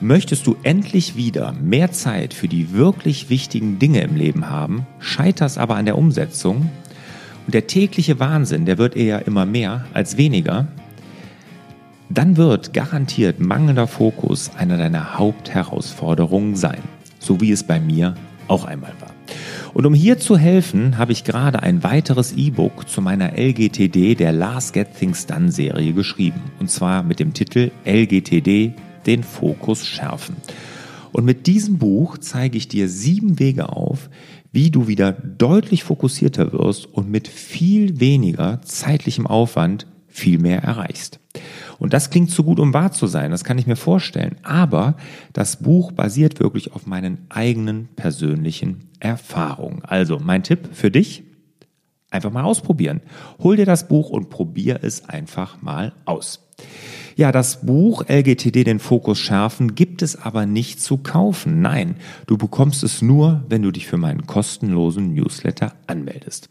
Möchtest du endlich wieder mehr Zeit für die wirklich wichtigen Dinge im Leben haben, scheiterst aber an der Umsetzung und der tägliche Wahnsinn, der wird eher immer mehr als weniger, dann wird garantiert mangelnder Fokus einer deiner Hauptherausforderungen sein, so wie es bei mir auch einmal war. Und um hier zu helfen, habe ich gerade ein weiteres E-Book zu meiner LGTD der Last Get Things Done Serie geschrieben. Und zwar mit dem Titel LGTD den Fokus schärfen. Und mit diesem Buch zeige ich dir sieben Wege auf, wie du wieder deutlich fokussierter wirst und mit viel weniger zeitlichem Aufwand viel mehr erreichst. Und das klingt zu gut, um wahr zu sein, das kann ich mir vorstellen. Aber das Buch basiert wirklich auf meinen eigenen persönlichen Erfahrungen. Also mein Tipp für dich, einfach mal ausprobieren. Hol dir das Buch und probier es einfach mal aus. Ja, das Buch LGTD den Fokus schärfen gibt es aber nicht zu kaufen. Nein, du bekommst es nur, wenn du dich für meinen kostenlosen Newsletter anmeldest.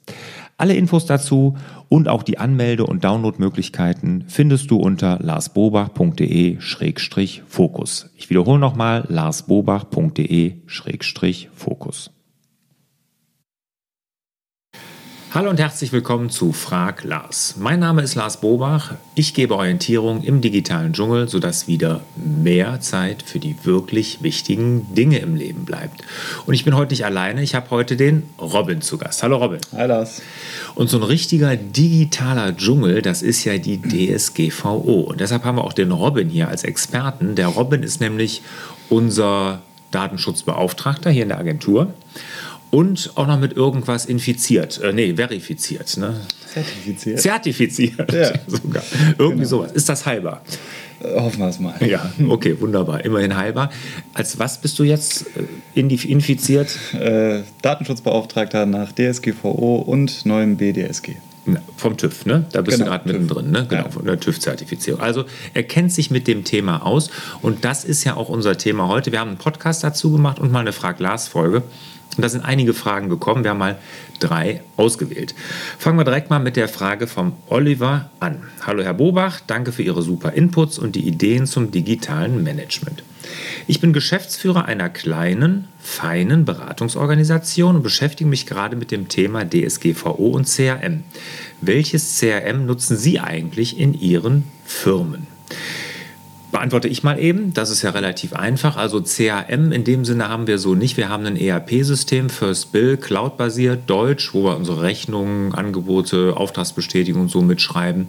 Alle Infos dazu und auch die Anmelde- und Downloadmöglichkeiten findest du unter larsbobach.de-fokus. Ich wiederhole nochmal larsbobach.de-fokus. Hallo und herzlich willkommen zu Frag Lars. Mein Name ist Lars Bobach. Ich gebe Orientierung im digitalen Dschungel, sodass wieder mehr Zeit für die wirklich wichtigen Dinge im Leben bleibt. Und ich bin heute nicht alleine. Ich habe heute den Robin zu Gast. Hallo Robin. Hi Lars. Und so ein richtiger digitaler Dschungel, das ist ja die DSGVO. Und deshalb haben wir auch den Robin hier als Experten. Der Robin ist nämlich unser Datenschutzbeauftragter hier in der Agentur und auch noch mit irgendwas infiziert. Äh, nee, verifiziert. Ne? Zertifiziert. Zertifiziert ja. sogar. Irgendwie genau. sowas. Ist das heilbar? Äh, hoffen wir es mal. Ja, okay, wunderbar. Immerhin heilbar. Als was bist du jetzt äh, infiziert? Äh, Datenschutzbeauftragter nach DSGVO und neuem BDSG. Vom TÜV, ne? Da bist genau, du gerade mittendrin, ne? Genau, ja. von der TÜV-Zertifizierung. Also er kennt sich mit dem Thema aus und das ist ja auch unser Thema heute. Wir haben einen Podcast dazu gemacht und mal eine Frag-Lars-Folge. Und da sind einige Fragen gekommen. Wir haben mal drei ausgewählt. Fangen wir direkt mal mit der Frage vom Oliver an. Hallo Herr Bobach, danke für Ihre super Inputs und die Ideen zum digitalen Management. Ich bin Geschäftsführer einer kleinen, feinen Beratungsorganisation und beschäftige mich gerade mit dem Thema DSGVO und CRM. Welches CRM nutzen Sie eigentlich in Ihren Firmen? Beantworte ich mal eben. Das ist ja relativ einfach. Also CAM in dem Sinne haben wir so nicht. Wir haben ein ERP-System, First Bill, Cloud-basiert, Deutsch, wo wir unsere Rechnungen, Angebote, Auftragsbestätigung und so mitschreiben.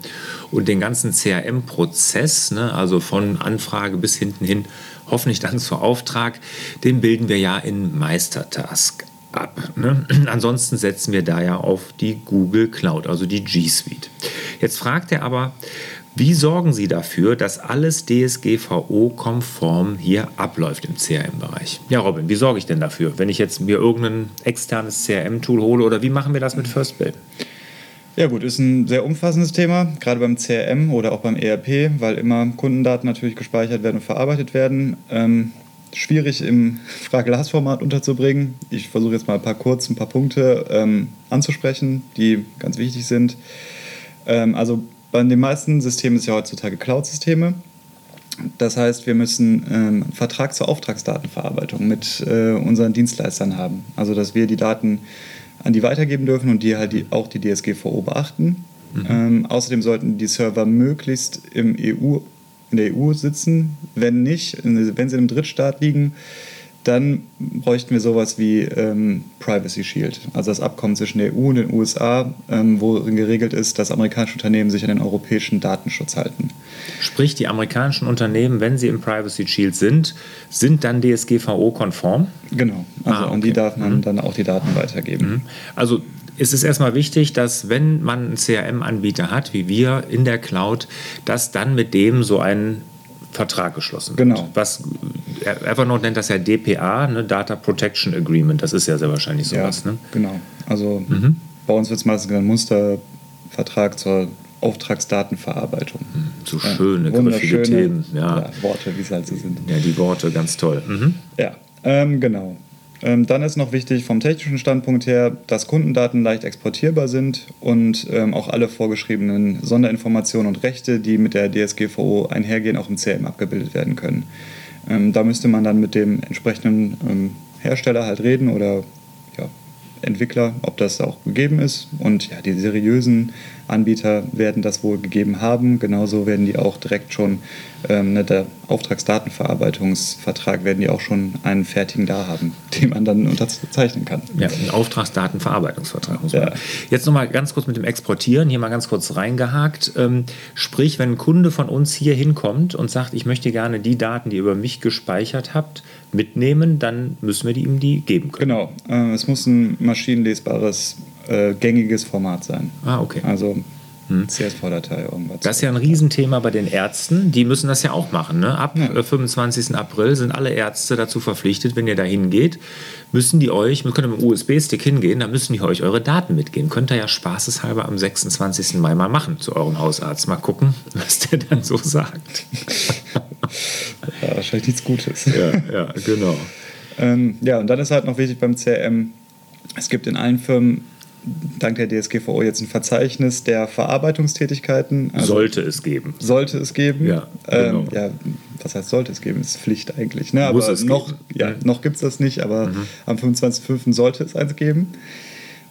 Und den ganzen CAM-Prozess, ne, also von Anfrage bis hinten hin, hoffentlich dann zu Auftrag, den bilden wir ja in Meistertask ab. Ne? Ansonsten setzen wir da ja auf die Google Cloud, also die G Suite. Jetzt fragt er aber, wie sorgen Sie dafür, dass alles DSGVO-konform hier abläuft im CRM-Bereich? Ja, Robin, wie sorge ich denn dafür, wenn ich jetzt mir irgendein externes CRM-Tool hole oder wie machen wir das mit FirstBill? Ja gut, ist ein sehr umfassendes Thema, gerade beim CRM oder auch beim ERP, weil immer Kundendaten natürlich gespeichert werden und verarbeitet werden. Ähm, schwierig im Frage-Glas-Format unterzubringen. Ich versuche jetzt mal ein paar kurz, ein paar Punkte ähm, anzusprechen, die ganz wichtig sind. Ähm, also bei den meisten Systemen ist ja heutzutage Cloud-Systeme. Das heißt, wir müssen ähm, Vertrag zur Auftragsdatenverarbeitung mit äh, unseren Dienstleistern haben. Also, dass wir die Daten an die weitergeben dürfen und die halt die, auch die DSGVO beachten. Mhm. Ähm, außerdem sollten die Server möglichst im EU, in der EU sitzen. Wenn nicht, wenn sie in einem Drittstaat liegen, dann bräuchten wir sowas wie ähm, Privacy Shield, also das Abkommen zwischen der EU und den USA, ähm, worin geregelt ist, dass amerikanische Unternehmen sich an den europäischen Datenschutz halten. Sprich, die amerikanischen Unternehmen, wenn sie im Privacy Shield sind, sind dann DSGVO-konform? Genau, also ah, okay. an die darf man mhm. dann auch die Daten weitergeben. Mhm. Also ist es erstmal wichtig, dass wenn man einen CRM-Anbieter hat, wie wir in der Cloud, dass dann mit dem so ein Vertrag geschlossen wird. Genau. Was Evernote nennt das ja DPA, ne? Data Protection Agreement. Das ist ja sehr wahrscheinlich sowas. Ja, ne? Genau. Also mhm. bei uns wird es meistens ein Mustervertrag zur Auftragsdatenverarbeitung. Mhm. So schöne, ja, griffige Themen. Ja. ja. Worte, wie es halt so sind. Ja, die Worte, ganz toll. Mhm. Ja, ähm, genau. Ähm, dann ist noch wichtig vom technischen Standpunkt her, dass Kundendaten leicht exportierbar sind und ähm, auch alle vorgeschriebenen Sonderinformationen und Rechte, die mit der DSGVO einhergehen, auch im CRM abgebildet werden können. Ähm, da müsste man dann mit dem entsprechenden ähm, Hersteller halt reden oder Entwickler, ob das auch gegeben ist. Und ja, die seriösen Anbieter werden das wohl gegeben haben. Genauso werden die auch direkt schon, ähm, ne, der Auftragsdatenverarbeitungsvertrag, werden die auch schon einen fertigen da haben, den man dann unterzeichnen kann. Ja, ein Auftragsdatenverarbeitungsvertrag muss man. Ja. Jetzt nochmal ganz kurz mit dem Exportieren, hier mal ganz kurz reingehakt. Ähm, sprich, wenn ein Kunde von uns hier hinkommt und sagt, ich möchte gerne die Daten, die ihr über mich gespeichert habt, mitnehmen, dann müssen wir die ihm die geben können. Genau, äh, es muss ein maschinenlesbares äh, gängiges Format sein. Ah, okay. Also hm. CSV-Datei irgendwas. Das ist ja ein Riesenthema bei den Ärzten. Die müssen das ja auch machen. Ne? Ab ja. 25. Äh, April sind alle Ärzte dazu verpflichtet, wenn ihr da hingeht, müssen die euch, wir können mit dem USB-Stick hingehen, da müssen die euch eure Daten mitgehen. Könnt ihr ja spaßeshalber am 26. Mai mal machen zu eurem Hausarzt. Mal gucken, was der dann so sagt. ja, wahrscheinlich nichts Gutes. Ja, ja genau. ähm, ja, und dann ist halt noch wichtig beim CRM, es gibt in allen Firmen dank der DSGVO jetzt ein Verzeichnis der Verarbeitungstätigkeiten. Also sollte es geben. Sollte es geben. Ja, genau. ähm, ja was heißt sollte es geben? Das ist Pflicht eigentlich. Ne? Aber es noch, ja, noch gibt es das nicht, aber mhm. am 25.05. sollte es eins geben.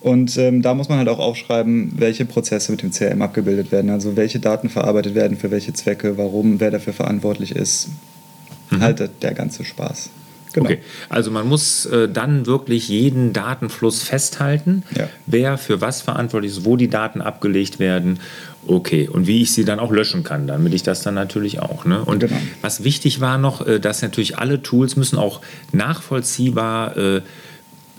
Und ähm, da muss man halt auch aufschreiben, welche Prozesse mit dem CRM abgebildet werden. Also welche Daten verarbeitet werden, für welche Zwecke, warum, wer dafür verantwortlich ist. Mhm. Halt der ganze Spaß. Genau. Okay, also man muss äh, dann wirklich jeden Datenfluss festhalten, ja. wer für was verantwortlich ist, wo die Daten abgelegt werden. Okay, und wie ich sie dann auch löschen kann, damit ich das dann natürlich auch. Ne? Und genau. was wichtig war noch, äh, dass natürlich alle Tools müssen auch nachvollziehbar äh,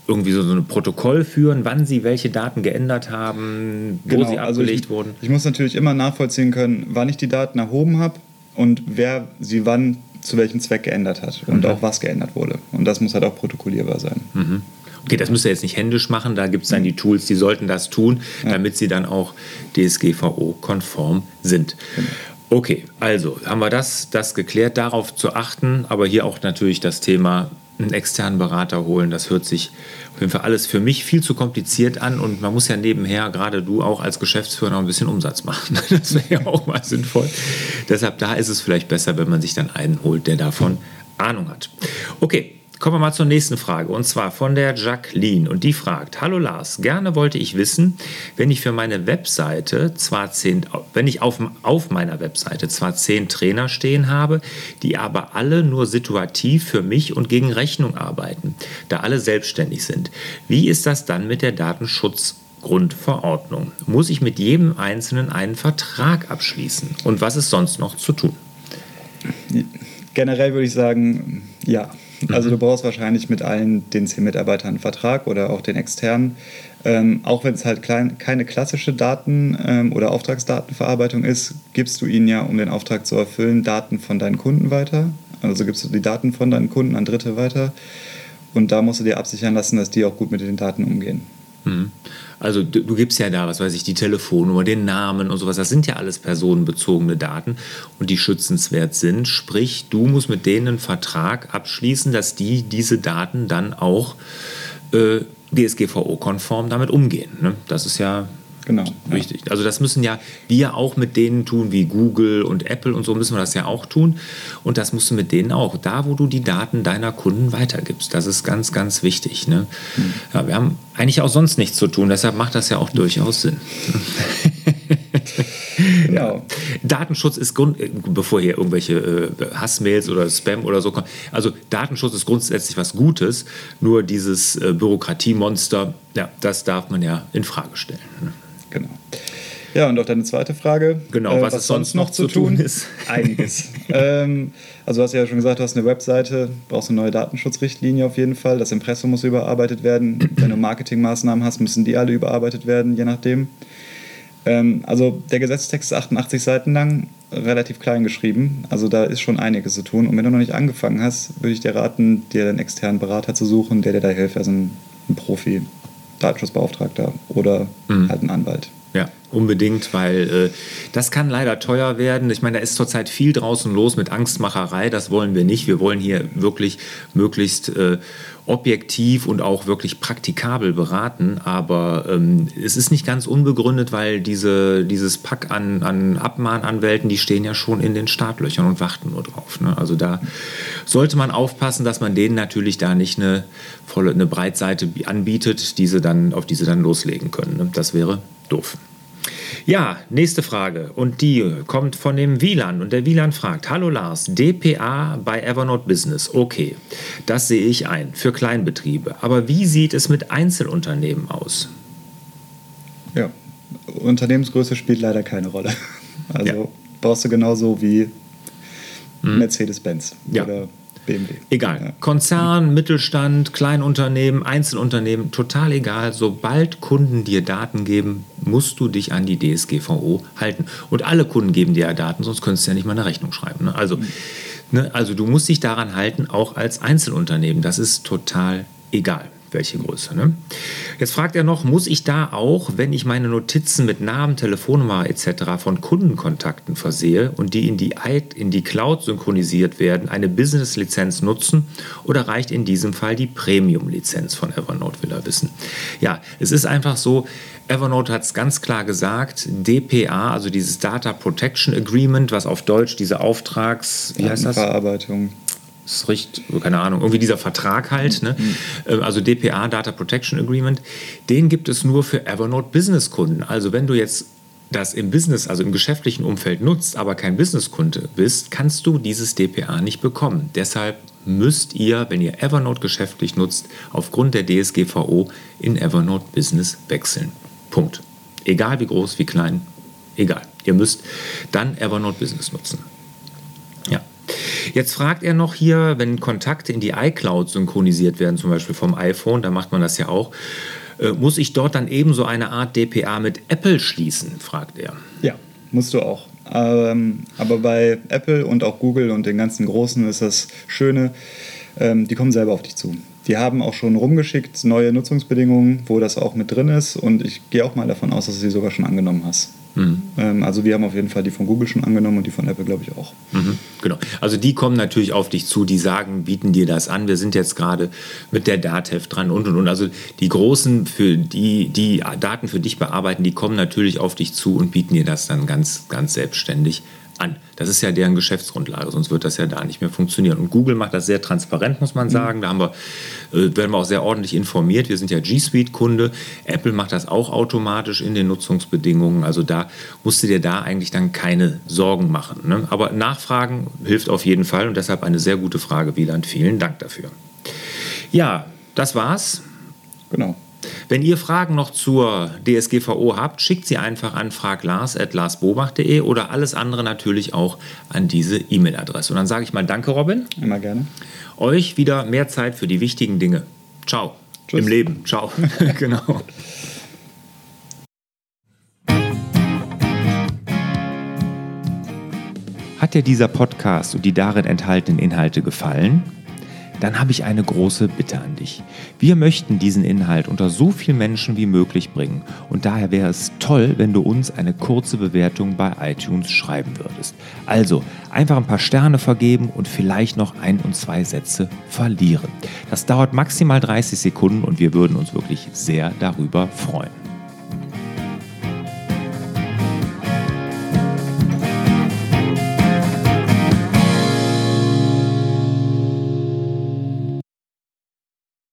irgendwie so, so ein Protokoll führen, wann sie welche Daten geändert haben, wo genau, sie abgelegt also ich, wurden. Ich muss natürlich immer nachvollziehen können, wann ich die Daten erhoben habe und wer sie wann zu welchem Zweck geändert hat und mhm. auch was geändert wurde. Und das muss halt auch protokollierbar sein. Mhm. Okay, das müsst ihr jetzt nicht händisch machen, da gibt es dann die Tools, die sollten das tun, ja. damit sie dann auch DSGVO-konform sind. Genau. Okay, also haben wir das, das geklärt, darauf zu achten, aber hier auch natürlich das Thema einen externen Berater holen. Das hört sich auf jeden Fall alles für mich viel zu kompliziert an und man muss ja nebenher, gerade du auch als Geschäftsführer, noch ein bisschen Umsatz machen. Das wäre ja auch mal sinnvoll. Deshalb da ist es vielleicht besser, wenn man sich dann einen holt, der davon Ahnung hat. Okay, Kommen wir mal zur nächsten Frage und zwar von der Jacqueline und die fragt: Hallo Lars, gerne wollte ich wissen, wenn ich für meine Webseite zwar zehn, wenn ich auf, auf meiner Webseite zwar zehn Trainer stehen habe, die aber alle nur situativ für mich und gegen Rechnung arbeiten, da alle selbstständig sind. Wie ist das dann mit der Datenschutzgrundverordnung? Muss ich mit jedem Einzelnen einen Vertrag abschließen? Und was ist sonst noch zu tun? Generell würde ich sagen, ja. Also du brauchst wahrscheinlich mit allen den zehn Mitarbeitern einen Vertrag oder auch den externen. Ähm, auch wenn es halt klein, keine klassische Daten- ähm, oder Auftragsdatenverarbeitung ist, gibst du ihnen ja, um den Auftrag zu erfüllen, Daten von deinen Kunden weiter. Also gibst du die Daten von deinen Kunden an Dritte weiter. Und da musst du dir absichern lassen, dass die auch gut mit den Daten umgehen. Mhm. Also du, du, gibst ja da, was weiß ich, die Telefonnummer, den Namen und sowas. Das sind ja alles personenbezogene Daten und die schützenswert sind. Sprich, du musst mit denen einen Vertrag abschließen, dass die diese Daten dann auch äh, DSGVO-konform damit umgehen. Ne? Das ist ja Genau. Richtig. Ja. Also das müssen ja wir auch mit denen tun, wie Google und Apple und so müssen wir das ja auch tun. Und das musst du mit denen auch. Da, wo du die Daten deiner Kunden weitergibst. Das ist ganz, ganz wichtig. Ne? Mhm. Ja, wir haben eigentlich auch sonst nichts zu tun, deshalb macht das ja auch durchaus Sinn. Genau. Datenschutz ist Grund, bevor hier irgendwelche äh, Hassmails oder Spam oder so kommen. Also Datenschutz ist grundsätzlich was Gutes, nur dieses äh, Bürokratiemonster, ja, das darf man ja in Frage stellen. Genau. Ja, und auch deine zweite Frage. Genau, äh, was, was sonst noch zu tun ist. Einiges. ähm, also, du hast ja schon gesagt, du hast eine Webseite, brauchst eine neue Datenschutzrichtlinie auf jeden Fall. Das Impressum muss überarbeitet werden. Wenn du Marketingmaßnahmen hast, müssen die alle überarbeitet werden, je nachdem. Ähm, also, der Gesetzestext ist 88 Seiten lang, relativ klein geschrieben. Also, da ist schon einiges zu tun. Und wenn du noch nicht angefangen hast, würde ich dir raten, dir einen externen Berater zu suchen, der dir da hilft, also ein, ein Profi. Datenschutzbeauftragter oder mhm. halt ein Anwalt. Ja, unbedingt, weil äh, das kann leider teuer werden. Ich meine, da ist zurzeit viel draußen los mit Angstmacherei. Das wollen wir nicht. Wir wollen hier wirklich möglichst äh, objektiv und auch wirklich praktikabel beraten. Aber ähm, es ist nicht ganz unbegründet, weil diese, dieses Pack an, an Abmahnanwälten, die stehen ja schon in den Startlöchern und warten nur drauf. Ne? Also da sollte man aufpassen, dass man denen natürlich da nicht eine volle, eine Breitseite anbietet, diese dann, auf die sie dann loslegen können. Ne? Das wäre doof. Ja, nächste Frage. Und die kommt von dem Wieland. Und der Wieland fragt: Hallo Lars, DPA bei Evernote Business. Okay, das sehe ich ein für Kleinbetriebe. Aber wie sieht es mit Einzelunternehmen aus? Ja, Unternehmensgröße spielt leider keine Rolle. Also ja. brauchst du genauso wie hm. Mercedes-Benz ja. oder BMW. Egal. Ja. Konzern, Mittelstand, Kleinunternehmen, Einzelunternehmen, total egal. Sobald Kunden dir Daten geben, musst du dich an die DSGVO halten. Und alle Kunden geben dir ja Daten, sonst könntest du ja nicht mal eine Rechnung schreiben. Ne? Also, mhm. ne, also du musst dich daran halten, auch als Einzelunternehmen. Das ist total egal welche Größe. Ne? Jetzt fragt er noch, muss ich da auch, wenn ich meine Notizen mit Namen, Telefonnummer etc. von Kundenkontakten versehe und die in die, in die Cloud synchronisiert werden, eine Business-Lizenz nutzen oder reicht in diesem Fall die Premium-Lizenz von Evernote, will er wissen. Ja, es ist einfach so, Evernote hat es ganz klar gesagt, DPA, also dieses Data Protection Agreement, was auf Deutsch diese Auftrags... Wie heißt das? Verarbeitung richtig, keine Ahnung, irgendwie dieser Vertrag halt, ne? Mhm. also DPA, Data Protection Agreement, den gibt es nur für Evernote Business Kunden. Also wenn du jetzt das im Business, also im geschäftlichen Umfeld nutzt, aber kein Businesskunde bist, kannst du dieses DPA nicht bekommen. Deshalb müsst ihr, wenn ihr Evernote geschäftlich nutzt, aufgrund der DSGVO in Evernote Business wechseln. Punkt. Egal wie groß, wie klein, egal. Ihr müsst dann Evernote Business nutzen. Jetzt fragt er noch hier, wenn Kontakte in die iCloud synchronisiert werden, zum Beispiel vom iPhone, da macht man das ja auch, äh, muss ich dort dann ebenso eine Art DPA mit Apple schließen, fragt er. Ja, musst du auch. Ähm, aber bei Apple und auch Google und den ganzen Großen ist das Schöne, ähm, die kommen selber auf dich zu. Die haben auch schon rumgeschickt neue Nutzungsbedingungen, wo das auch mit drin ist und ich gehe auch mal davon aus, dass du sie sogar schon angenommen hast. Mhm. Ähm, also wir haben auf jeden Fall die von Google schon angenommen und die von Apple, glaube ich, auch. Mhm, genau. Also die kommen natürlich auf dich zu, die sagen, bieten dir das an. Wir sind jetzt gerade mit der DATEV dran und und und. Also die Großen, für die, die Daten für dich bearbeiten, die kommen natürlich auf dich zu und bieten dir das dann ganz, ganz selbstständig an. Das ist ja deren Geschäftsgrundlage, sonst wird das ja da nicht mehr funktionieren. Und Google macht das sehr transparent, muss man mhm. sagen. Da haben wir, äh, werden wir auch sehr ordentlich informiert. Wir sind ja G Suite-Kunde. Apple macht das auch automatisch in den Nutzungsbedingungen. Also da musst du dir da eigentlich dann keine Sorgen machen. Ne? Aber Nachfragen hilft auf jeden Fall und deshalb eine sehr gute Frage, Wieland. Vielen Dank dafür. Ja, das war's. Genau. Wenn ihr Fragen noch zur DSGVO habt, schickt sie einfach an fraglars.larsbobach.de oder alles andere natürlich auch an diese E-Mail-Adresse. Und dann sage ich mal Danke, Robin. Immer gerne. Euch wieder mehr Zeit für die wichtigen Dinge. Ciao. Tschüss. Im Leben. Ciao. genau. Hat dir dieser Podcast und die darin enthaltenen Inhalte gefallen? Dann habe ich eine große Bitte an dich. Wir möchten diesen Inhalt unter so vielen Menschen wie möglich bringen und daher wäre es toll, wenn du uns eine kurze Bewertung bei iTunes schreiben würdest. Also einfach ein paar Sterne vergeben und vielleicht noch ein und zwei Sätze verlieren. Das dauert maximal 30 Sekunden und wir würden uns wirklich sehr darüber freuen.